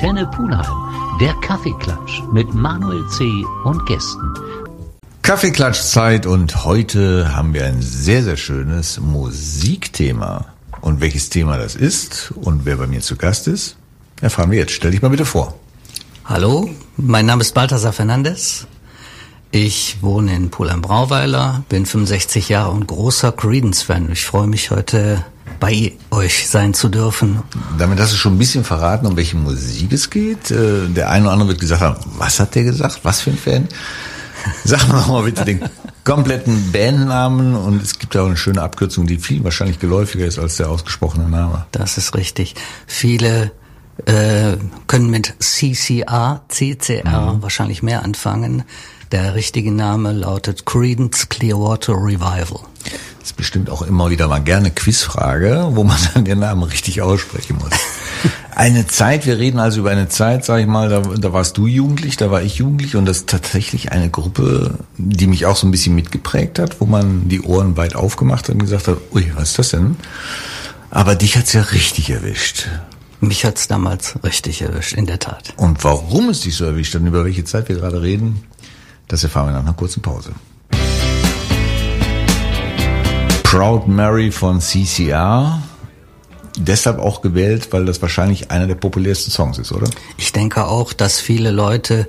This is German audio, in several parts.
Antenne Pulheim, der Kaffeeklatsch mit Manuel C. und Gästen. Kaffeeklatschzeit und heute haben wir ein sehr, sehr schönes Musikthema. Und welches Thema das ist und wer bei mir zu Gast ist, erfahren wir jetzt. Stell dich mal bitte vor. Hallo, mein Name ist Balthasar Fernandes. Ich wohne in Pulheim-Brauweiler, bin 65 Jahre und großer Creedence-Fan. Ich freue mich heute bei euch sein zu dürfen. Damit hast du schon ein bisschen verraten, um welche Musik es geht. Äh, der eine oder andere wird gesagt haben, was hat der gesagt? Was für ein Fan? Sag mal mal bitte den kompletten Bandnamen und es gibt auch eine schöne Abkürzung, die viel wahrscheinlich geläufiger ist als der ausgesprochene Name. Das ist richtig. Viele äh, können mit CCR, CCR mhm. wahrscheinlich mehr anfangen. Der richtige Name lautet Credence Clearwater Revival. Das ist bestimmt auch immer wieder mal gerne Quizfrage, wo man dann den Namen richtig aussprechen muss. Eine Zeit, wir reden also über eine Zeit, sag ich mal, da, da warst du jugendlich, da war ich jugendlich und das ist tatsächlich eine Gruppe, die mich auch so ein bisschen mitgeprägt hat, wo man die Ohren weit aufgemacht hat und gesagt hat, ui, was ist das denn? Aber dich hat's ja richtig erwischt. Mich hat's damals richtig erwischt, in der Tat. Und warum es dich so erwischt und über welche Zeit wir gerade reden, das erfahren wir nach einer kurzen Pause. Proud Mary von CCR. Deshalb auch gewählt, weil das wahrscheinlich einer der populärsten Songs ist, oder? Ich denke auch, dass viele Leute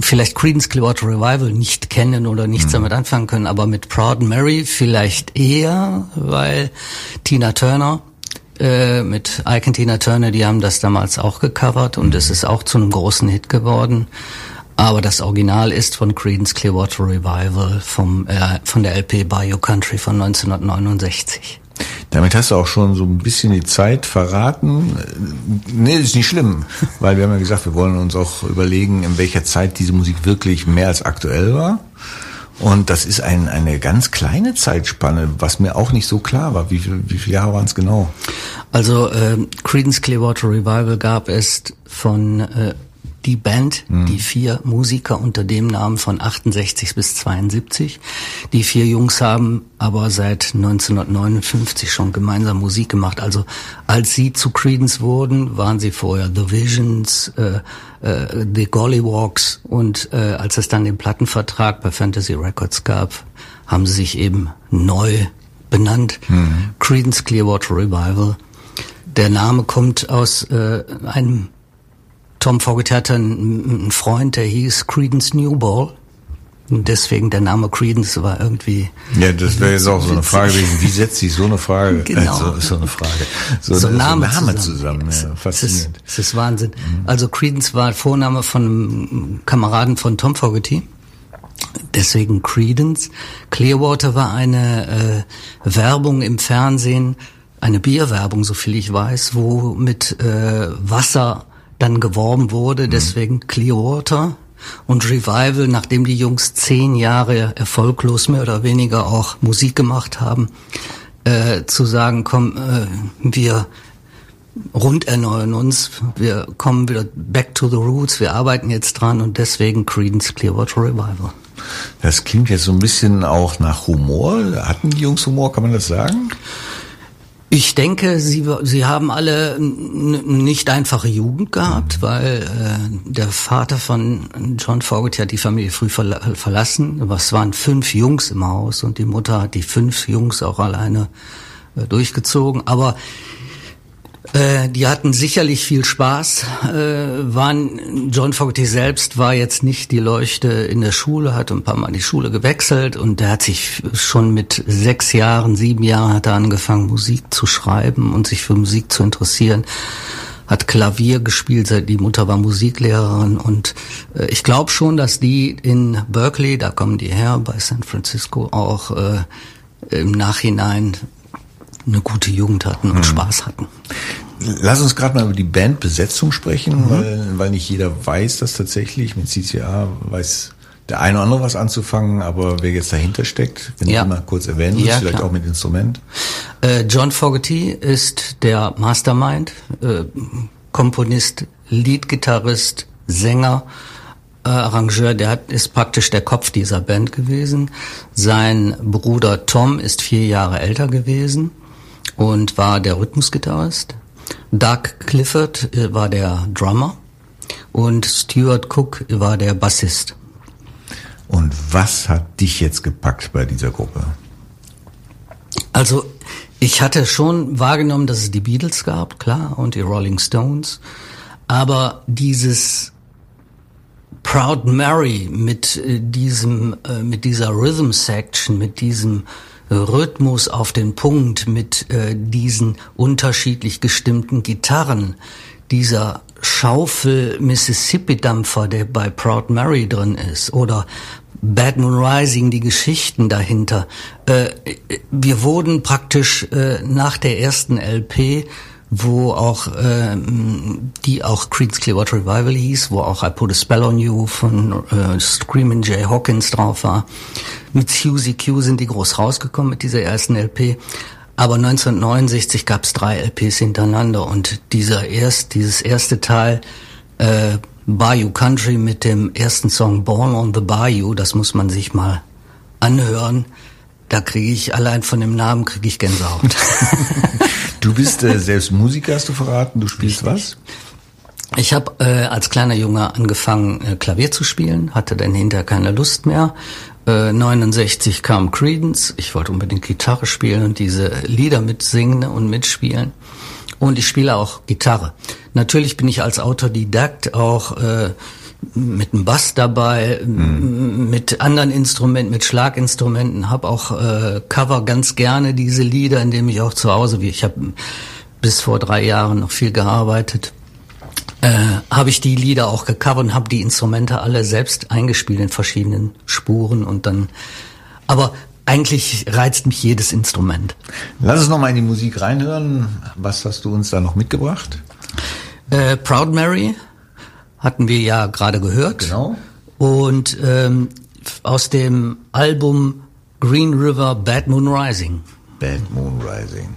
vielleicht Creedence Clearwater Revival nicht kennen oder nichts mhm. damit anfangen können, aber mit Proud Mary vielleicht eher, weil Tina Turner äh, mit Ike und Tina Turner, die haben das damals auch gecovert und es ist auch zu einem großen Hit geworden. Aber das Original ist von Creedence Clearwater Revival vom, äh, von der LP Bio Country von 1969. Damit hast du auch schon so ein bisschen die Zeit verraten. Nee, ist nicht schlimm, weil wir haben ja gesagt, wir wollen uns auch überlegen, in welcher Zeit diese Musik wirklich mehr als aktuell war. Und das ist ein, eine ganz kleine Zeitspanne, was mir auch nicht so klar war. Wie, viel, wie viele Jahre waren es genau? Also äh, Creedence Clearwater Revival gab es von äh, die Band, mhm. die vier Musiker unter dem Namen von 68 bis 72. Die vier Jungs haben aber seit 1959 schon gemeinsam Musik gemacht. Also als sie zu Creedence wurden, waren sie vorher The Visions, äh, äh, The Gollywalks und äh, als es dann den Plattenvertrag bei Fantasy Records gab, haben sie sich eben neu benannt. Mhm. Creedence Clearwater Revival. Der Name kommt aus äh, einem Tom Fogerty hatte einen, Freund, der hieß Credence Newball. Und deswegen der Name Credence war irgendwie. Ja, das wäre jetzt auch so eine Frage gewesen. Wie setzt sich so eine Frage? Genau. So, so eine Frage. So, so, Name, so Name zusammen. zusammen. Ja, faszinierend. Es ist, es ist Wahnsinn. Mhm. Also Credence war Vorname von einem Kameraden von Tom Fogerty. Deswegen Credence. Clearwater war eine äh, Werbung im Fernsehen, eine Bierwerbung, so viel ich weiß, wo mit äh, Wasser dann geworben wurde, mhm. deswegen Clearwater und Revival, nachdem die Jungs zehn Jahre erfolglos mehr oder weniger auch Musik gemacht haben, äh, zu sagen, komm, äh, wir rund erneuern uns, wir kommen wieder back to the roots, wir arbeiten jetzt dran und deswegen Creedence Clearwater Revival. Das klingt jetzt so ein bisschen auch nach Humor. Hatten die Jungs Humor, kann man das sagen? Ich denke, sie, sie haben alle nicht einfache Jugend gehabt, weil äh, der Vater von John Fogerty hat die Familie früh verla verlassen. Es waren fünf Jungs im Haus und die Mutter hat die fünf Jungs auch alleine äh, durchgezogen. Aber äh, die hatten sicherlich viel Spaß. Äh, waren John Fogerty selbst war jetzt nicht die Leuchte in der Schule, hat ein paar Mal die Schule gewechselt und der hat sich schon mit sechs Jahren, sieben Jahren hat er angefangen Musik zu schreiben und sich für Musik zu interessieren hat Klavier gespielt, die Mutter war Musiklehrerin und äh, ich glaube schon, dass die in Berkeley, da kommen die her, bei San Francisco auch äh, im Nachhinein eine gute Jugend hatten und mhm. Spaß hatten. Lass uns gerade mal über die Bandbesetzung sprechen, mhm. weil, weil nicht jeder weiß das tatsächlich. Mit CCA weiß der eine oder andere was anzufangen, aber wer jetzt dahinter steckt, wenn ja. du mal kurz erwähnen willst, ja, vielleicht klar. auch mit Instrument. Äh, John Fogerty ist der Mastermind, äh, Komponist, Leadgitarrist, Sänger, äh, Arrangeur, der hat, ist praktisch der Kopf dieser Band gewesen. Sein Bruder Tom ist vier Jahre älter gewesen und war der Rhythmusgitarrist. Doug Clifford äh, war der Drummer und Stuart Cook war der Bassist. Und was hat dich jetzt gepackt bei dieser Gruppe? Also ich hatte schon wahrgenommen, dass es die Beatles gab, klar, und die Rolling Stones. Aber dieses Proud Mary mit äh, diesem, äh, mit dieser Rhythm Section, mit diesem Rhythmus auf den Punkt, mit äh, diesen unterschiedlich gestimmten Gitarren, dieser Schaufel Mississippi Dampfer, der bei Proud Mary drin ist, oder Bad Moon Rising, die Geschichten dahinter. Äh, wir wurden praktisch äh, nach der ersten LP, wo auch äh, die auch Creed's Clearwater Revival hieß, wo auch I Put a Spell on You von äh, Screaming Jay Hawkins drauf war. Mit Suzy Q sind die groß rausgekommen mit dieser ersten LP. Aber 1969 gab es drei LPs hintereinander und dieser erst, dieses erste Teil äh, Bayou Country mit dem ersten Song Born on the Bayou, das muss man sich mal anhören. Da kriege ich allein von dem Namen kriege ich Gänsehaut. du bist äh, selbst Musiker, hast du verraten. Du spielst was? Ich habe äh, als kleiner Junge angefangen äh, Klavier zu spielen, hatte dann hinterher keine Lust mehr. Äh, 69 kam Credence, ich wollte unbedingt Gitarre spielen und diese Lieder mitsingen und mitspielen und ich spiele auch Gitarre. Natürlich bin ich als Autodidakt auch äh, mit einem Bass dabei, mhm. mit anderen Instrumenten, mit Schlaginstrumenten, habe auch äh, Cover ganz gerne diese Lieder, indem ich auch zu Hause, wie ich habe bis vor drei Jahren noch viel gearbeitet, äh, habe ich die Lieder auch gecovert und habe die Instrumente alle selbst eingespielt in verschiedenen Spuren und dann aber eigentlich reizt mich jedes Instrument. Lass uns noch mal in die Musik reinhören. Was hast du uns da noch mitgebracht? Äh, Proud Mary hatten wir ja gerade gehört. Genau. Und ähm, aus dem Album Green River Bad Moon Rising. Bad Moon Rising.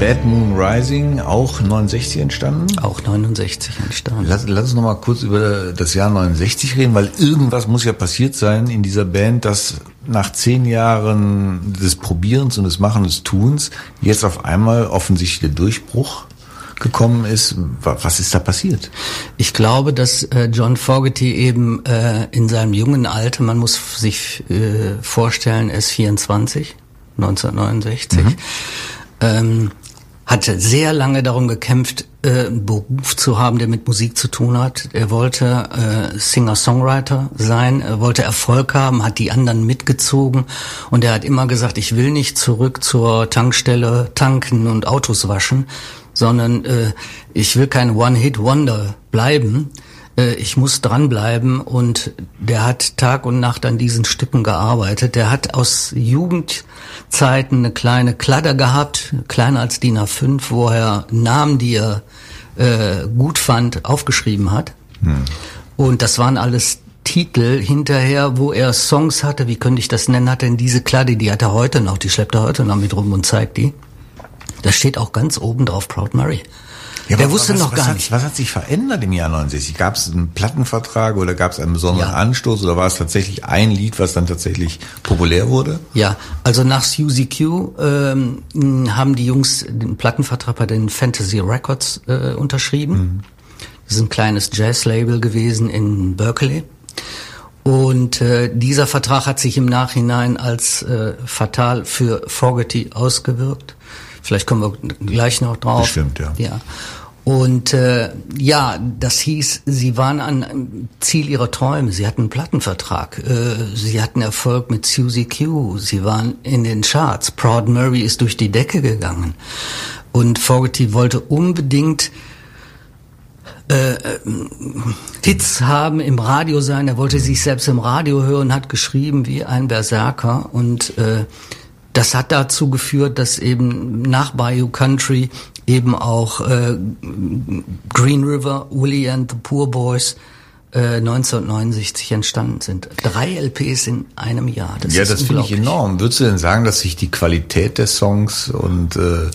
Bad Moon Rising, auch 69 entstanden? Auch 69 entstanden. Lass, lass uns noch mal kurz über das Jahr 69 reden, weil irgendwas muss ja passiert sein in dieser Band, dass nach zehn Jahren des Probierens und des Machen des Tuns jetzt auf einmal offensichtlich der Durchbruch gekommen ist. Was ist da passiert? Ich glaube, dass äh, John Fogerty eben äh, in seinem jungen Alter, man muss sich äh, vorstellen, er ist 24, 1969, mhm. ähm, hatte sehr lange darum gekämpft, äh, einen Beruf zu haben, der mit Musik zu tun hat. Er wollte äh, Singer-Songwriter sein, er wollte Erfolg haben, hat die anderen mitgezogen und er hat immer gesagt, ich will nicht zurück zur Tankstelle tanken und Autos waschen, sondern äh, ich will kein One-Hit-Wonder bleiben. Äh, ich muss dranbleiben und der hat Tag und Nacht an diesen Stücken gearbeitet. Der hat aus Jugendzeiten eine kleine Kladder gehabt, kleiner als DIN A5, wo er Namen, die er äh, gut fand, aufgeschrieben hat. Hm. Und das waren alles Titel hinterher, wo er Songs hatte, wie könnte ich das nennen, hat er in diese Kladde, die hat er heute noch, die schleppt er heute noch mit rum und zeigt die. Da steht auch ganz oben drauf Proud Mary. Ja, der wusste was, noch was gar hat, nicht. Was hat sich verändert im Jahr 69? Gab es einen Plattenvertrag oder gab es einen besonderen ja. Anstoß oder war es tatsächlich ein Lied, was dann tatsächlich populär wurde? Ja, also nach Suzy Q ähm, haben die Jungs den Plattenvertrag bei den Fantasy Records äh, unterschrieben. Mhm. Das ist ein kleines Jazz-Label gewesen in Berkeley. Und äh, dieser Vertrag hat sich im Nachhinein als äh, fatal für Fogerty ausgewirkt. Vielleicht kommen wir gleich noch drauf. Bestimmt, ja. Ja. Und äh, ja, das hieß, sie waren an Ziel ihrer Träume. Sie hatten einen Plattenvertrag. Äh, sie hatten Erfolg mit Suzy Q. Sie waren in den Charts. Proud Murray ist durch die Decke gegangen. Und Fogerty wollte unbedingt äh, äh, Hits haben, im Radio sein. Er wollte sich selbst im Radio hören, hat geschrieben wie ein Berserker. Und äh, das hat dazu geführt, dass eben nach Bayou Country eben auch äh, Green River, Willie and the Poor Boys äh, 1969 entstanden sind. Drei LPs in einem Jahr. Das ja, das finde ich enorm. Würdest du denn sagen, dass sich die Qualität der Songs und äh,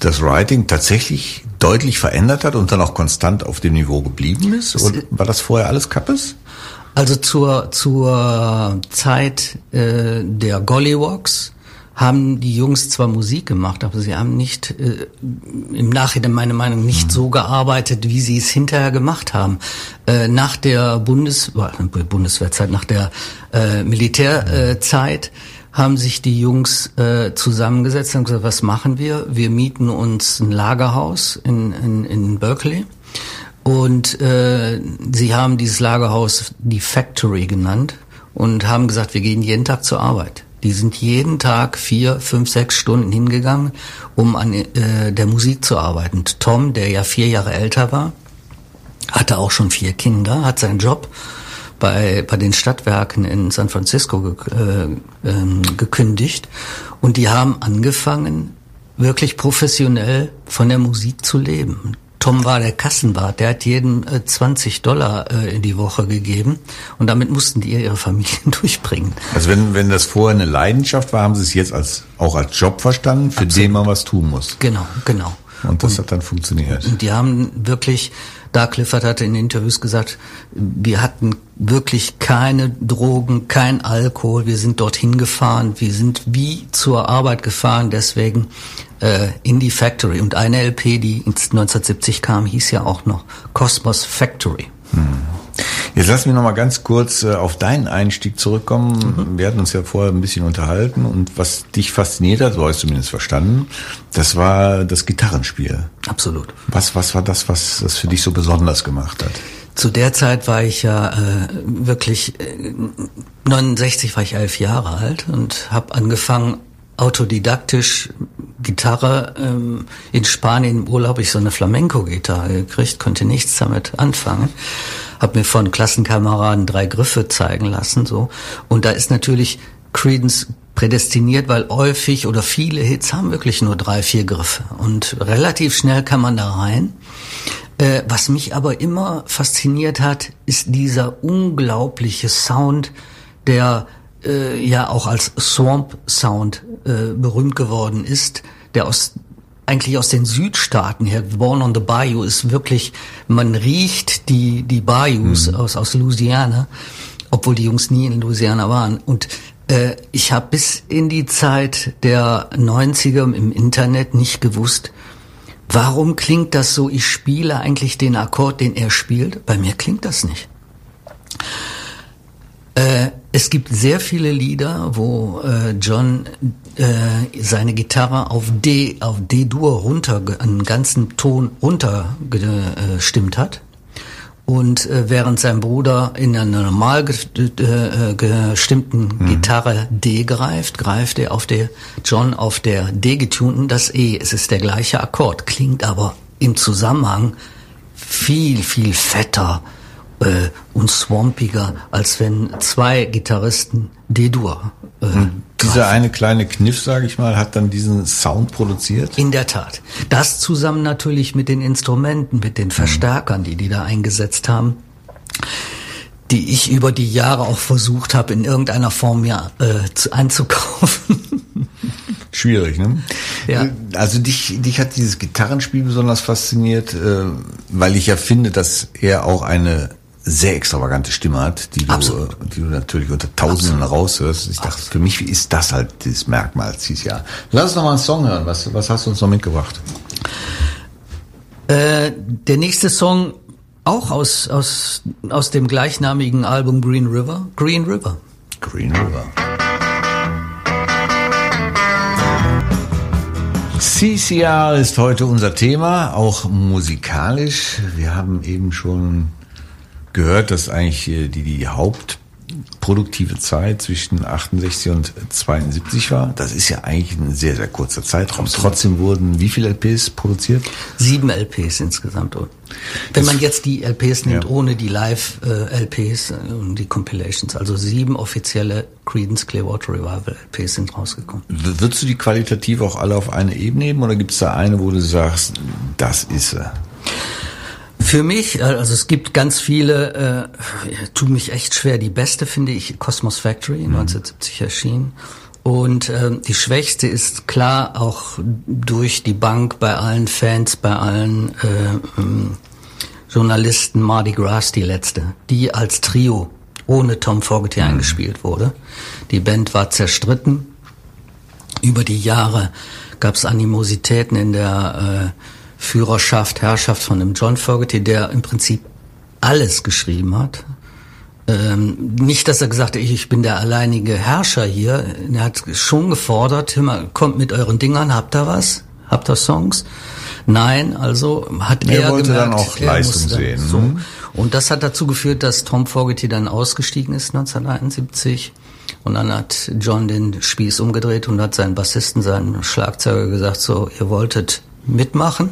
das Writing tatsächlich deutlich verändert hat und dann auch konstant auf dem Niveau geblieben ist? Und war das vorher alles Kappes? Also zur, zur Zeit äh, der Gollywogs haben die Jungs zwar Musik gemacht, aber sie haben nicht äh, im Nachhinein meine Meinung nicht mhm. so gearbeitet, wie sie es hinterher gemacht haben. Äh, nach der Bundes Bundeswehrzeit, nach der äh, Militärzeit haben sich die Jungs äh, zusammengesetzt und gesagt, was machen wir? Wir mieten uns ein Lagerhaus in, in, in Berkeley. Und äh, sie haben dieses Lagerhaus die Factory genannt und haben gesagt, wir gehen jeden Tag zur Arbeit. Die sind jeden Tag vier, fünf, sechs Stunden hingegangen, um an äh, der Musik zu arbeiten. Tom, der ja vier Jahre älter war, hatte auch schon vier Kinder, hat seinen Job bei, bei den Stadtwerken in San Francisco ge, äh, äh, gekündigt und die haben angefangen, wirklich professionell von der Musik zu leben. Tom war der Kassenwart, der hat jedem äh, 20 Dollar äh, in die Woche gegeben und damit mussten die ihre Familien durchbringen. Also wenn, wenn das vorher eine Leidenschaft war, haben sie es jetzt als, auch als Job verstanden, für Absolut. den man was tun muss. Genau, genau. Und das und, hat dann funktioniert. Und die haben wirklich, da Clifford hatte in Interviews gesagt, wir hatten wirklich keine Drogen, kein Alkohol, wir sind dorthin gefahren, wir sind wie zur Arbeit gefahren, deswegen äh, Indie Factory. Und eine LP, die 1970 kam, hieß ja auch noch Cosmos Factory. Jetzt lass mich noch mal ganz kurz äh, auf deinen Einstieg zurückkommen. Mhm. Wir hatten uns ja vorher ein bisschen unterhalten und was dich fasziniert hat, so habe ich zumindest verstanden, das war das Gitarrenspiel. Absolut. Was, was war das, was das für dich so besonders gemacht hat? Zu der Zeit war ich ja äh, wirklich, äh, 69 war ich elf Jahre alt und habe angefangen, autodidaktisch Gitarre. Ähm, in Spanien im Urlaub ich so eine Flamenco-Gitarre gekriegt, konnte nichts damit anfangen. Hab mir von Klassenkameraden drei Griffe zeigen lassen, so. Und da ist natürlich Credence prädestiniert, weil häufig oder viele Hits haben wirklich nur drei, vier Griffe. Und relativ schnell kann man da rein. Äh, was mich aber immer fasziniert hat, ist dieser unglaubliche Sound, der äh, ja auch als Swamp Sound äh, berühmt geworden ist, der aus eigentlich aus den Südstaaten her, Born on the Bayou ist wirklich, man riecht die, die Bayous mhm. aus, aus Louisiana, obwohl die Jungs nie in Louisiana waren. Und äh, ich habe bis in die Zeit der 90er im Internet nicht gewusst, warum klingt das so, ich spiele eigentlich den Akkord, den er spielt. Bei mir klingt das nicht. Es gibt sehr viele Lieder, wo äh, John äh, seine Gitarre auf D, auf D-Dur runter, einen ganzen Ton runtergestimmt hat. Und äh, während sein Bruder in einer normal äh, gestimmten mhm. Gitarre D greift, greift er auf der John auf der D getunten das E. Es ist der gleiche Akkord, klingt aber im Zusammenhang viel, viel fetter, äh, und swampiger, als wenn zwei Gitarristen D-Dur. Äh, dieser eine kleine Kniff, sage ich mal, hat dann diesen Sound produziert? In der Tat. Das zusammen natürlich mit den Instrumenten, mit den Verstärkern, die die da eingesetzt haben die ich über die Jahre auch versucht habe, in irgendeiner Form ja äh, zu, einzukaufen. Schwierig, ne? Ja. Also dich, dich hat dieses Gitarrenspiel besonders fasziniert, äh, weil ich ja finde, dass er auch eine sehr extravagante Stimme hat, die du, Absolut. die du natürlich unter Tausenden Absolut. raushörst. Ich dachte, Absolut. für mich ist das halt das Merkmal dieses Jahr. Lass uns noch mal einen Song hören. Was, was hast du uns noch mitgebracht? Äh, der nächste Song auch aus, aus, aus dem gleichnamigen Album Green River. Green River. Green River. CCR ist heute unser Thema, auch musikalisch. Wir haben eben schon gehört, dass eigentlich die, die hauptproduktive Zeit zwischen 68 und 72 war. Das ist ja eigentlich ein sehr, sehr kurzer Zeitraum. Absolut. Trotzdem wurden wie viele LPs produziert? Sieben LPs insgesamt. Wenn man jetzt die LPs nimmt, ja. ohne die Live-LPs und die Compilations, also sieben offizielle Creedence Clearwater Revival LPs sind rausgekommen. Würdest du die qualitativ auch alle auf eine Ebene nehmen oder gibt es da eine, wo du sagst, das ist sie? Für mich, äh, also es gibt ganz viele, äh, tut mich echt schwer. Die beste finde ich Cosmos Factory, mhm. 1970 erschienen. Und äh, die schwächste ist klar auch durch die Bank bei allen Fans, bei allen äh, ähm, Journalisten Mardi Gras die letzte, die als Trio ohne Tom Fogerty mhm. eingespielt wurde. Die Band war zerstritten über die Jahre gab es Animositäten in der äh, Führerschaft, Herrschaft von dem John Fogerty, der im Prinzip alles geschrieben hat. Ähm, nicht, dass er gesagt hat, ich, ich bin der alleinige Herrscher hier. Er hat schon gefordert, mal, kommt mit euren Dingern, habt ihr was? Habt ihr Songs? Nein, also hat er, er wollte gemerkt, dann auch Leistung musste, sehen. So. Mhm. Und das hat dazu geführt, dass Tom Fogerty dann ausgestiegen ist 1971. Und dann hat John den Spieß umgedreht und hat seinen Bassisten, seinen Schlagzeuger gesagt, so, ihr wolltet mitmachen,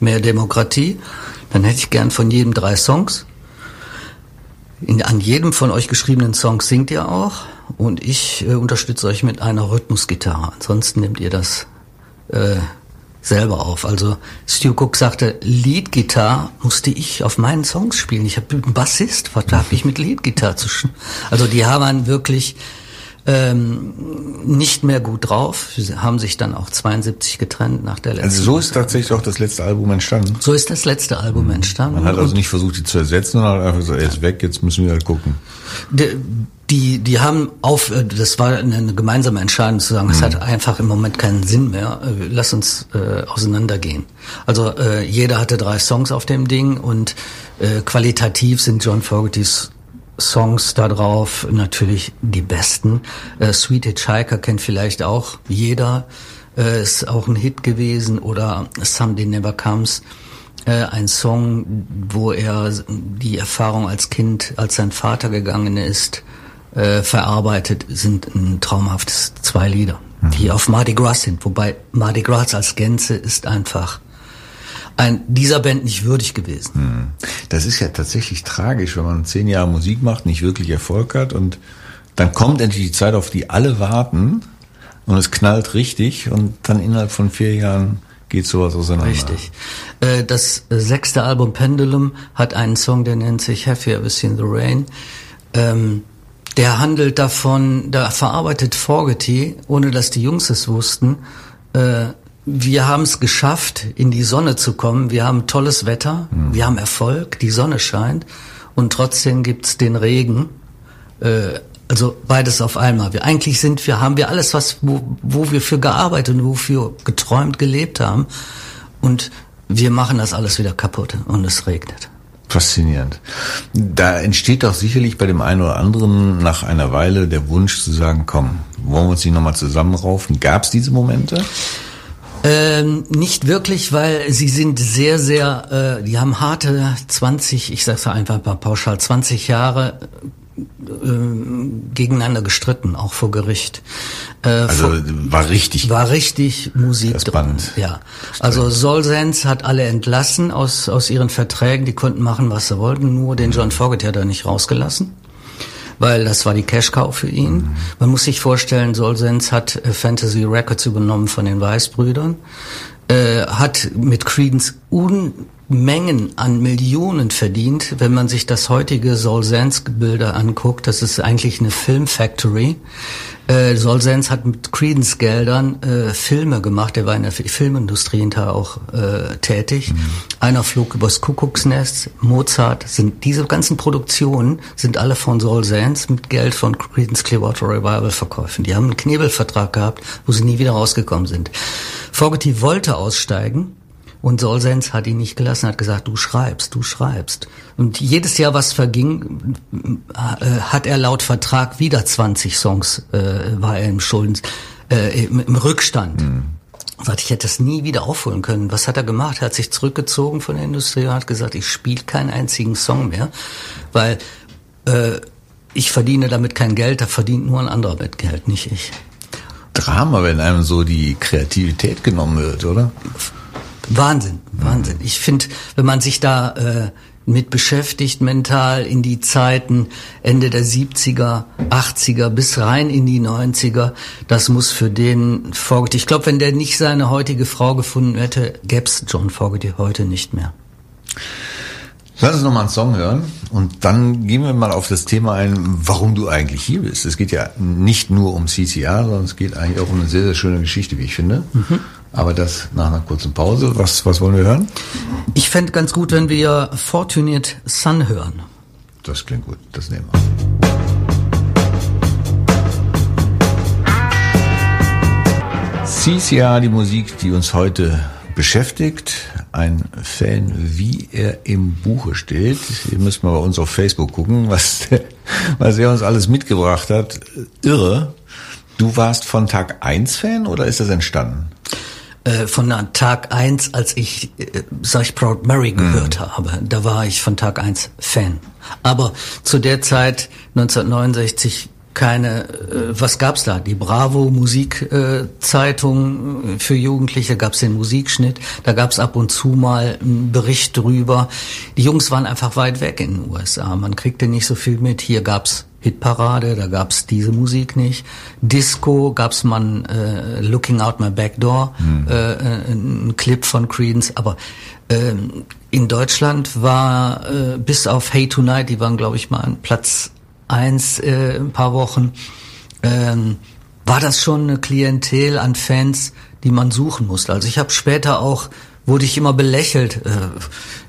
mehr Demokratie, dann hätte ich gern von jedem drei Songs. In, an jedem von euch geschriebenen Song singt ihr auch und ich äh, unterstütze euch mit einer Rhythmusgitarre. Ansonsten nehmt ihr das äh, selber auf. Also Stu Cook sagte, Leadgitarre musste ich auf meinen Songs spielen. Ich habe einen Bassist, was habe ich mit Leadgitarre zu sch Also die haben wirklich ähm, nicht mehr gut drauf. Sie haben sich dann auch 72 getrennt nach der letzten. Also so ist tatsächlich auch das letzte Album entstanden. So ist das letzte Album entstanden. Man hat also nicht versucht, die zu ersetzen, sondern einfach so, er ist weg, jetzt müssen wir halt gucken. Die, die, die haben auf, äh, das war eine gemeinsame Entscheidung zu sagen, es hat einfach im Moment keinen Sinn mehr, äh, lass uns äh, auseinandergehen. Also äh, jeder hatte drei Songs auf dem Ding und äh, qualitativ sind John Fogertys Songs da drauf natürlich die besten. Äh, Sweet Hitchhiker kennt vielleicht auch jeder, äh, ist auch ein Hit gewesen oder Someday Never Comes äh, ein Song, wo er die Erfahrung als Kind, als sein Vater gegangen ist, äh, verarbeitet, sind ein traumhaftes zwei Lieder, mhm. die auf Mardi Gras sind. Wobei Mardi Gras als Gänze ist einfach ein, dieser Band nicht würdig gewesen. Hm. Das ist ja tatsächlich tragisch, wenn man zehn Jahre Musik macht, nicht wirklich Erfolg hat und dann kommt endlich die Zeit, auf die alle warten und es knallt richtig und dann innerhalb von vier Jahren geht sowas auseinander. Richtig. Äh, das sechste Album Pendulum hat einen Song, der nennt sich Have You Ever Seen the Rain? Ähm, der handelt davon, da verarbeitet Fogerty, ohne dass die Jungs es wussten, äh, wir haben es geschafft, in die Sonne zu kommen. Wir haben tolles Wetter, mhm. wir haben Erfolg, die Sonne scheint und trotzdem gibt's den Regen. Äh, also beides auf einmal. Wir eigentlich sind wir haben wir alles, was wo, wo wir für gearbeitet und wofür geträumt gelebt haben und wir machen das alles wieder kaputt und es regnet. Faszinierend. Da entsteht doch sicherlich bei dem einen oder anderen nach einer Weile der Wunsch zu sagen, komm, wollen wir uns nicht nochmal zusammenraufen? Gab es diese Momente? Ähm, nicht wirklich, weil sie sind sehr, sehr, äh, die haben harte 20, ich sag's einfach mal pauschal, 20 Jahre äh, gegeneinander gestritten, auch vor Gericht. Äh, also war richtig. War richtig Musik das Band. Ja. Also Solsens hat alle entlassen aus, aus ihren Verträgen, die konnten machen, was sie wollten, nur den John Fogerty hat er nicht rausgelassen weil das war die Cash-Cow für ihn. Mhm. Man muss sich vorstellen, Solsens hat äh, Fantasy Records übernommen von den Weißbrüdern, äh, hat mit Credence Unmengen an Millionen verdient. Wenn man sich das heutige Solsens-Bilder anguckt, das ist eigentlich eine Film Factory. Äh, Solsens hat mit Credence Geldern äh, Filme gemacht. Er war in der Filmindustrie hinterher auch äh, tätig. Mhm. Einer flog übers Kuckucksnest. Mozart sind diese ganzen Produktionen sind alle von Solsens mit Geld von Credence Clearwater Revival Verkäufen. Die haben einen Knebelvertrag gehabt, wo sie nie wieder rausgekommen sind. Fogerty wollte aussteigen und Solsens hat ihn nicht gelassen, hat gesagt, du schreibst, du schreibst. Und jedes Jahr, was verging, äh, hat er laut Vertrag wieder 20 Songs, äh, war er im Schulden, äh, im, im Rückstand. Mhm. Sagt, ich hätte es nie wieder aufholen können. Was hat er gemacht? Er hat sich zurückgezogen von der Industrie und hat gesagt, ich spiele keinen einzigen Song mehr, weil äh, ich verdiene damit kein Geld, da verdient nur ein anderer mit Geld, nicht ich. Drama, wenn einem so die Kreativität genommen wird, oder? Wahnsinn, Wahnsinn. Ich finde, wenn man sich da äh, mit beschäftigt mental in die Zeiten Ende der 70er, 80er bis rein in die 90er, das muss für den Fogerty. Ich glaube, wenn der nicht seine heutige Frau gefunden hätte, gäb's John Fogerty heute nicht mehr. Lass uns nochmal einen Song hören und dann gehen wir mal auf das Thema ein, warum du eigentlich hier bist. Es geht ja nicht nur um CCR, sondern es geht eigentlich auch um eine sehr, sehr schöne Geschichte, wie ich finde. Mhm. Aber das nach einer kurzen Pause. Was, was wollen wir hören? Ich fände ganz gut, wenn wir Fortunate Sun hören. Das klingt gut, das nehmen wir. ja die Musik, die uns heute beschäftigt. Ein Fan, wie er im Buche steht. Ihr müsst mal bei uns auf Facebook gucken, was, der, was er uns alles mitgebracht hat. Irre. Du warst von Tag 1 Fan oder ist das entstanden? Äh, von Tag 1, als ich, äh, sag ich, Proud Mary gehört mhm. habe. Da war ich von Tag 1 Fan. Aber zu der Zeit, 1969, keine, äh, was gab's da? Die Bravo Musikzeitung äh, für Jugendliche, gab's den Musikschnitt, da gab's ab und zu mal einen Bericht drüber. Die Jungs waren einfach weit weg in den USA, man kriegte nicht so viel mit. Hier gab's Hitparade, da gab's diese Musik nicht. Disco gab's man äh, Looking Out My Back Door, mhm. äh, ein Clip von Creedence, aber äh, in Deutschland war äh, bis auf Hey Tonight, die waren glaube ich mal an Platz eins äh, ein paar Wochen, ähm, war das schon eine Klientel an Fans, die man suchen musste. Also ich habe später auch wurde ich immer belächelt. Äh,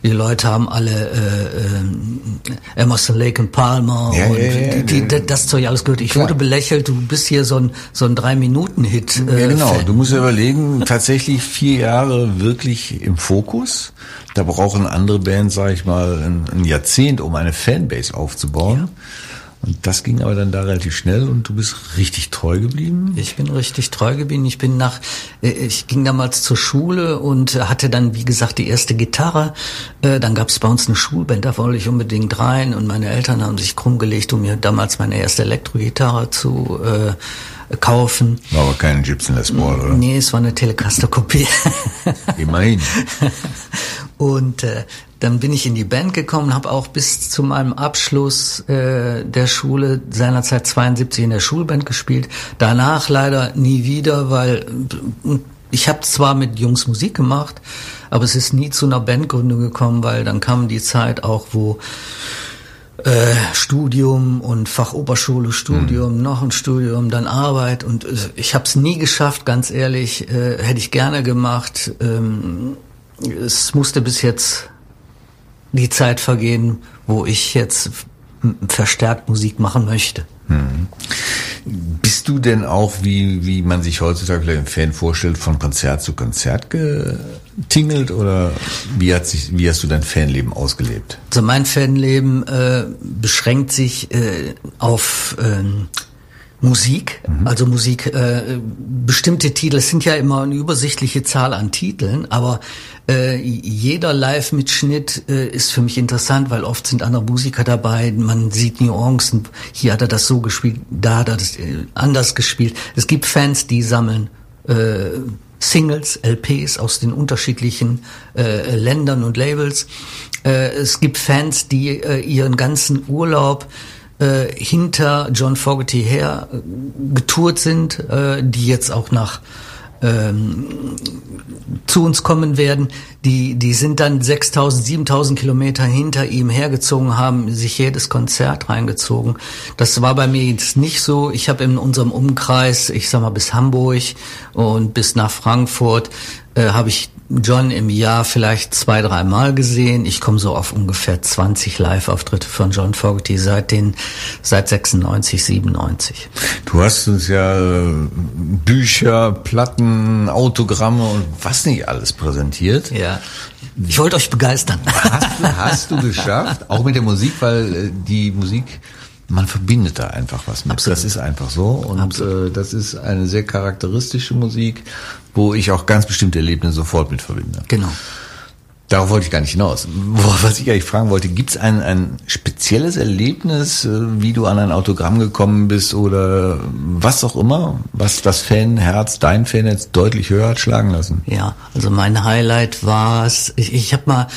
die Leute haben alle äh, äh, Emerson Lake und Palmer ja, und ja, ja, die, die, das Zeug alles gehört. Ich Klar. wurde belächelt, du bist hier so ein, so ein Drei-Minuten-Hit. Äh, ja, genau. Fan. Du musst ja überlegen, tatsächlich vier Jahre wirklich im Fokus. Da brauchen andere Bands, sag ich mal, ein, ein Jahrzehnt, um eine Fanbase aufzubauen. Ja. Und das ging aber dann da relativ schnell und du bist richtig treu geblieben? Ich bin richtig treu geblieben. Ich bin nach, äh, ich ging damals zur Schule und hatte dann, wie gesagt, die erste Gitarre. Äh, dann gab es bei uns eine Schulband, da wollte ich unbedingt rein und meine Eltern haben sich krumm gelegt, um mir damals meine erste Elektrogitarre zu äh, kaufen. War aber keine Gibson Les Paul, oder? Nee, es war eine Telecaster-Kopie. Immerhin. Und äh, dann bin ich in die Band gekommen, habe auch bis zu meinem Abschluss äh, der Schule seinerzeit 72 in der Schulband gespielt. Danach leider nie wieder, weil ich habe zwar mit Jungs Musik gemacht, aber es ist nie zu einer Bandgründung gekommen, weil dann kam die Zeit auch, wo äh, Studium und Fachoberschule, Studium, hm. noch ein Studium, dann Arbeit und äh, ich habe es nie geschafft, ganz ehrlich, äh, hätte ich gerne gemacht. Ähm, es musste bis jetzt die Zeit vergehen, wo ich jetzt verstärkt Musik machen möchte. Hm. Bist du denn auch, wie, wie man sich heutzutage vielleicht ein Fan vorstellt, von Konzert zu Konzert getingelt oder wie, hat sich, wie hast du dein Fanleben ausgelebt? Also mein Fanleben äh, beschränkt sich äh, auf ähm, Musik, mhm. also Musik, äh, bestimmte Titel, es sind ja immer eine übersichtliche Zahl an Titeln, aber äh, jeder Live-Mitschnitt äh, ist für mich interessant, weil oft sind andere Musiker dabei, man sieht Nuancen, hier hat er das so gespielt, da hat er das äh, anders gespielt. Es gibt Fans, die sammeln äh, Singles, LPs aus den unterschiedlichen äh, Ländern und Labels. Äh, es gibt Fans, die äh, ihren ganzen Urlaub äh, hinter John Fogerty her äh, getourt sind, äh, die jetzt auch nach ähm, zu uns kommen werden, die, die sind dann 6000, 7000 Kilometer hinter ihm hergezogen, haben sich jedes Konzert reingezogen. Das war bei mir jetzt nicht so. Ich habe in unserem Umkreis, ich sag mal bis Hamburg und bis nach Frankfurt, äh, habe ich John im Jahr vielleicht zwei, drei Mal gesehen. Ich komme so auf ungefähr 20 Live-Auftritte von John Fogerty seit den, seit 96, 97. Du hast uns ja äh, Bücher, Platten, Autogramme und was nicht alles präsentiert. Ja. Ich wollte euch begeistern. Hast du, hast du geschafft, auch mit der Musik, weil äh, die Musik man verbindet da einfach was mit. Absolut. Das ist einfach so. Und äh, das ist eine sehr charakteristische Musik, wo ich auch ganz bestimmte Erlebnisse sofort mit verbinde. Genau. Darauf wollte ich gar nicht hinaus. Was ich eigentlich fragen wollte, gibt es ein, ein spezielles Erlebnis, äh, wie du an ein Autogramm gekommen bist oder was auch immer, was das Fanherz, dein Fanherz deutlich höher hat schlagen lassen? Ja, also mein Highlight war es, ich, ich habe mal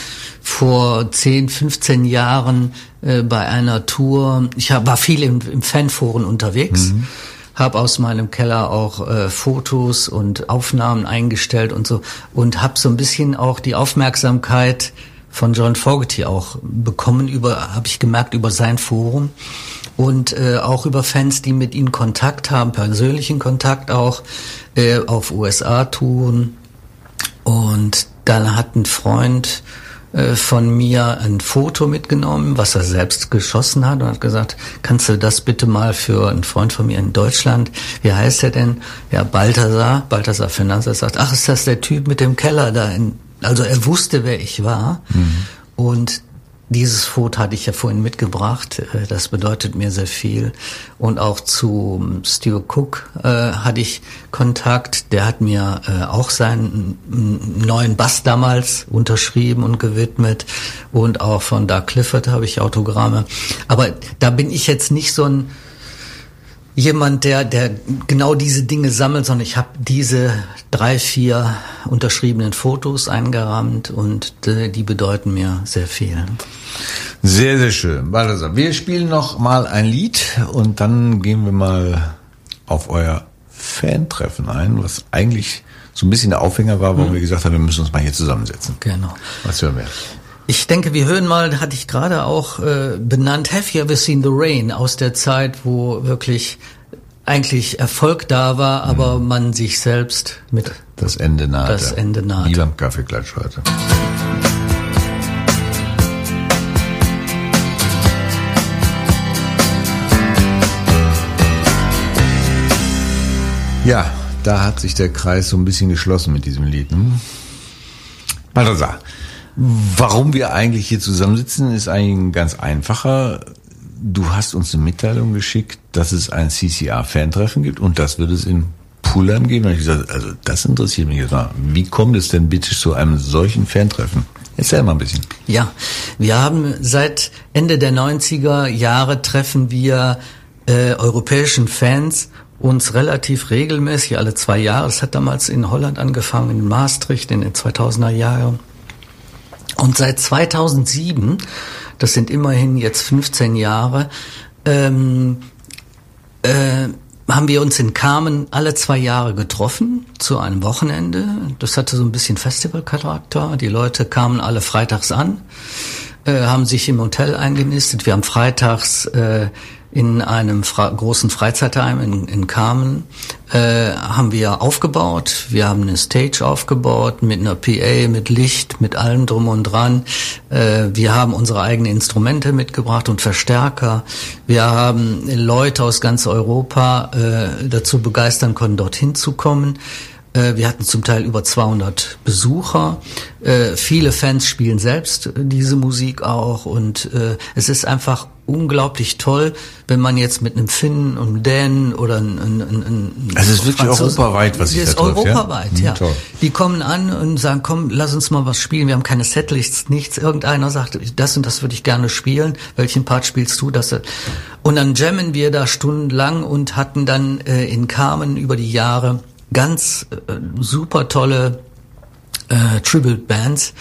vor 10, 15 Jahren äh, bei einer Tour, ich hab, war viel im, im Fanforen unterwegs. Mhm habe aus meinem Keller auch äh, Fotos und Aufnahmen eingestellt und so und habe so ein bisschen auch die Aufmerksamkeit von John Fogerty auch bekommen über habe ich gemerkt über sein Forum und äh, auch über Fans, die mit ihm Kontakt haben, persönlichen Kontakt auch äh, auf USA-Touren und dann hat ein Freund von mir ein Foto mitgenommen, was er selbst geschossen hat und hat gesagt, kannst du das bitte mal für einen Freund von mir in Deutschland, wie heißt er denn? Ja, Balthasar, Balthasar Fernandes sagt, ach, ist das der Typ mit dem Keller da in, also er wusste, wer ich war. Mhm. Und dieses Foto hatte ich ja vorhin mitgebracht. Äh, das bedeutet mir sehr viel. Und auch zu Steve Cook äh, hatte ich Kontakt. Der hat mir äh, auch seinen neuen Bass damals unterschrieben und gewidmet. Und auch von Doug Clifford habe ich Autogramme. Aber da bin ich jetzt nicht so ein jemand, der, der genau diese Dinge sammelt, sondern ich habe diese drei, vier unterschriebenen Fotos eingerahmt und die, die bedeuten mir sehr viel. Sehr, sehr schön. Balthasar, wir spielen noch mal ein Lied und dann gehen wir mal auf euer Fan-Treffen ein, was eigentlich so ein bisschen der Aufhänger war, warum hm. wir gesagt haben, wir müssen uns mal hier zusammensetzen. Genau. Was hören wir? Ich denke, wir hören mal, hatte ich gerade auch äh, benannt, Have You Ever Seen the Rain aus der Zeit, wo wirklich eigentlich Erfolg da war, aber mhm. man sich selbst mit das Ende nahte. Das Ende nahte. Wie beim Kaffeeklatsch heute. Ja, da hat sich der Kreis so ein bisschen geschlossen mit diesem Lied. Hm? Balthasar, Warum wir eigentlich hier zusammensitzen, ist eigentlich ein ganz einfacher. Du hast uns eine Mitteilung geschickt, dass es ein CCR-Fantreffen gibt und das wird es in Pulheim geben. Und ich gesagt, also das interessiert mich jetzt mal. Wie kommt es denn bitte zu einem solchen Fantreffen? Erzähl mal ein bisschen. Ja, wir haben seit Ende der 90er Jahre treffen wir äh, europäischen Fans uns relativ regelmäßig, alle zwei Jahre. Es hat damals in Holland angefangen, in Maastricht in den 2000er Jahren und seit 2007, das sind immerhin jetzt 15 Jahre, ähm, äh, haben wir uns in Carmen alle zwei Jahre getroffen zu einem Wochenende. Das hatte so ein bisschen Festivalcharakter. Die Leute kamen alle freitags an, äh, haben sich im Hotel eingenistet. Wir haben freitags äh, in einem Fra großen Freizeitheim in, in Carmen äh, haben wir aufgebaut. Wir haben eine Stage aufgebaut mit einer PA, mit Licht, mit allem drum und dran. Äh, wir haben unsere eigenen Instrumente mitgebracht und Verstärker. Wir haben Leute aus ganz Europa äh, dazu begeistern können, dorthin zu kommen. Äh, wir hatten zum Teil über 200 Besucher. Äh, viele Fans spielen selbst diese Musik auch und äh, es ist einfach unglaublich toll, wenn man jetzt mit einem Finnen und einem Dänen oder ein, ein, ein, ein Es ist wirklich Franzosen, europaweit, was ich da trifft, europaweit, ja. ja. Die kommen an und sagen, komm, lass uns mal was spielen. Wir haben keine Setlists, nichts. Irgendeiner sagt, das und das würde ich gerne spielen. Welchen Part spielst du? Das und dann jammen wir da stundenlang und hatten dann äh, in Carmen über die Jahre ganz äh, super tolle äh, Tribute Bands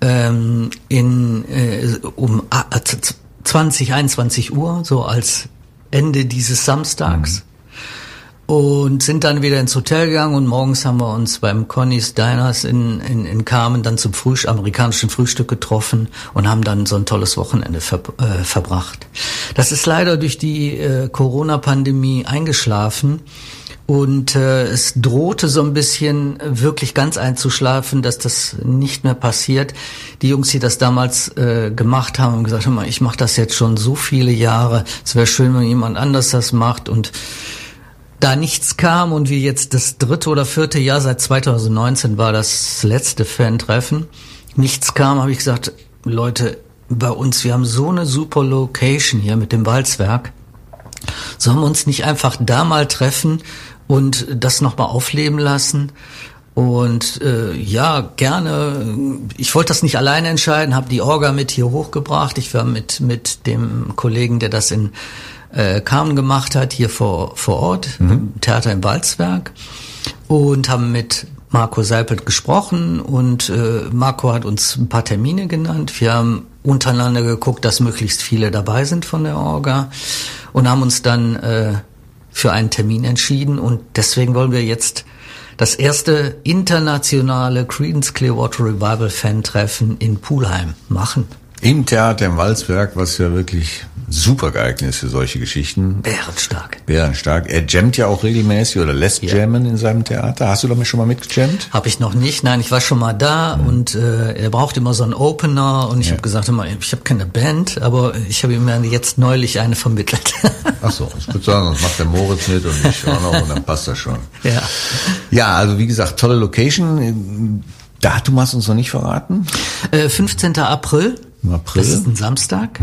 ähm, in äh, um äh, 20, 21 Uhr, so als Ende dieses Samstags. Mhm. Und sind dann wieder ins Hotel gegangen und morgens haben wir uns beim Conny's Diners in, in, in Carmen dann zum Frühstück, amerikanischen Frühstück getroffen und haben dann so ein tolles Wochenende ver, äh, verbracht. Das ist leider durch die äh, Corona-Pandemie eingeschlafen. Und äh, es drohte so ein bisschen wirklich ganz einzuschlafen, dass das nicht mehr passiert. Die Jungs, die das damals äh, gemacht haben, haben gesagt, mal, ich mache das jetzt schon so viele Jahre. Es wäre schön, wenn jemand anders das macht. Und da nichts kam und wir jetzt das dritte oder vierte Jahr seit 2019 war das letzte Fan-Treffen, nichts kam, habe ich gesagt, Leute, bei uns, wir haben so eine super Location hier mit dem Walzwerk. Sollen wir uns nicht einfach da mal treffen und das nochmal aufleben lassen. Und äh, ja, gerne. Ich wollte das nicht alleine entscheiden, habe die Orga mit hier hochgebracht. Ich war mit mit dem Kollegen, der das in äh, Carmen gemacht hat, hier vor vor Ort mhm. im Theater im Walzwerk und haben mit Marco Seipelt gesprochen und äh, Marco hat uns ein paar Termine genannt. Wir haben untereinander geguckt, dass möglichst viele dabei sind von der Orga und haben uns dann äh, für einen Termin entschieden und deswegen wollen wir jetzt das erste internationale Creedence Clearwater Revival Fan Treffen in Pulheim machen. Im Theater im Walzberg, was ja wirklich super geeignet ist für solche Geschichten. Bärenstark. Bärenstark. Er jammt ja auch regelmäßig oder lässt Ja. jammen in seinem Theater. Hast du damit schon mal mitgejammt? Habe ich noch nicht. Nein, ich war schon mal da und äh, er braucht immer so einen Opener und ich Ja. habe gesagt, immer, ich habe keine Band, aber ich habe ihm ja jetzt neulich eine vermittelt. Ach so, ich würde sagen, sonst macht der Moritz mit und ich auch noch und dann passt das schon. ja. Ja, also wie gesagt, tolle Location. Datum hast du uns noch nicht verraten. Äh, 15. April. Im April. Das ist ein Samstag.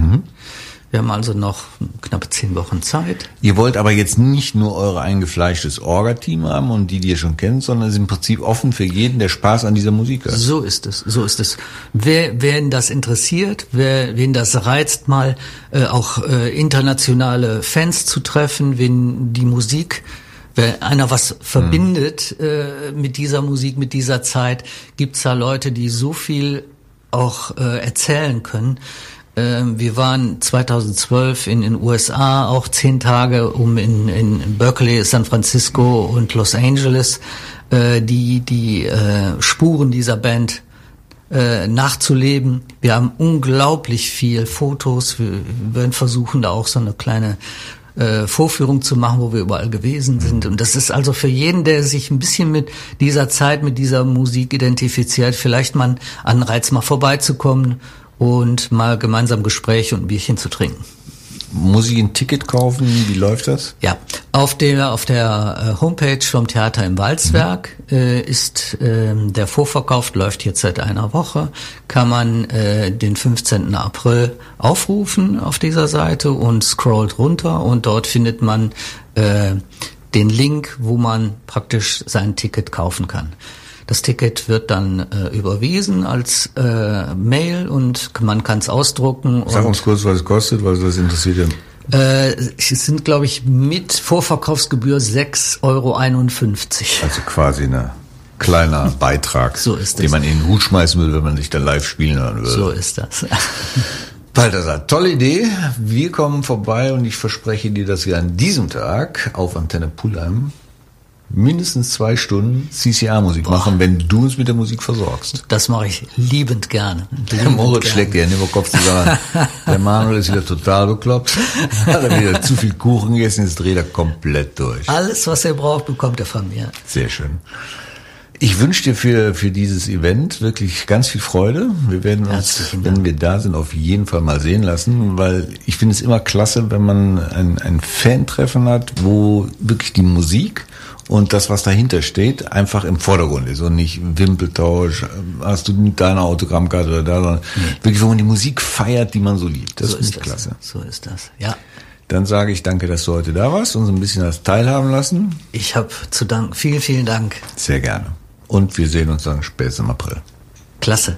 Wir haben also noch knappe zehn Wochen Zeit. Ihr wollt aber jetzt nicht nur eure eingefleischtes Orga-Team haben und die, die ihr schon kennt, sondern es ist im Prinzip offen für jeden, der Spaß an dieser Musik hat. So ist es, so ist es. Wer, wen das interessiert, wer, wen das reizt, mal äh, auch äh, internationale Fans zu treffen, wen die Musik, wer einer was verbindet äh, mit dieser Musik, mit dieser Zeit, gibt's da Leute, die so viel auch äh, erzählen können. Ähm, Wir waren 2012 in den USA auch zehn Tage, um in, in Berkeley, San Francisco und Los Angeles äh, die die äh, Spuren dieser Band äh, nachzuleben. Wir haben unglaublich viel Fotos. Wir werden versuchen, da auch so eine kleine äh, Vorführung zu machen, wo wir überall gewesen sind. Und das ist also für jeden, der sich ein bisschen mit dieser Zeit, mit dieser Musik identifiziert, vielleicht mal ein Anreiz, mal vorbeizukommen und mal gemeinsam Gespräche und ein Bierchen zu trinken. Muss ich ein Ticket kaufen? Wie läuft das? Ja, auf der auf der äh, Homepage vom Theater im Walzwerk äh, ist ähm, der Vorverkauf läuft jetzt seit einer Woche. Kann man äh, den 15. April aufrufen auf dieser Seite und scrollt runter und dort findet man äh, den Link, wo man praktisch sein Ticket kaufen kann. Das Ticket wird dann äh, überwiesen als äh, Mail und man kann es ausdrucken. Sag uns kurz, was es kostet, weil das interessiert ja. äh, es sind, glaube ich, mit Vorverkaufsgebühr 6,51 Euro. Also quasi ein kleiner Beitrag, So ist den man in den Hut schmeißen will, wenn man sich dann live spielen hören würde. So ist das. Balthasar, tolle Idee. Wir kommen vorbei und ich verspreche dir, dass wir an diesem Tag auf Antenne Pullheim mindestens zwei Stunden CCA-Musik machen, wenn du uns mit der Musik versorgst. Das mache ich liebend gerne. Der Moritz gerne. schlägt dir den Kopf zusammen. Der Manuel ist wieder total bekloppt. Hat er wieder zu viel Kuchen gegessen, jetzt dreht er komplett durch. Alles, was er braucht, bekommt er von mir. Sehr schön. Ich wünsche dir für, für dieses Event wirklich ganz viel Freude. Wir werden uns, wenn wir da sind, auf jeden Fall mal sehen lassen, weil ich finde es immer klasse, wenn man ein, ein Fan-Treffen hat, wo wirklich die Musik und das, was dahinter steht, einfach im Vordergrund ist und nicht Wimpeltausch, äh, hast du deine Autogrammkarte oder da, sondern wirklich, wo man die Musik feiert, die man so liebt. Das so ist das. klasse. So ist das. Ja. Dann sage ich danke, dass du heute da warst, uns ein bisschen das teilhaben lassen. Ich habe zu danken. Vielen, vielen Dank. Sehr gerne. Und wir sehen uns dann spätestens im April. Klasse.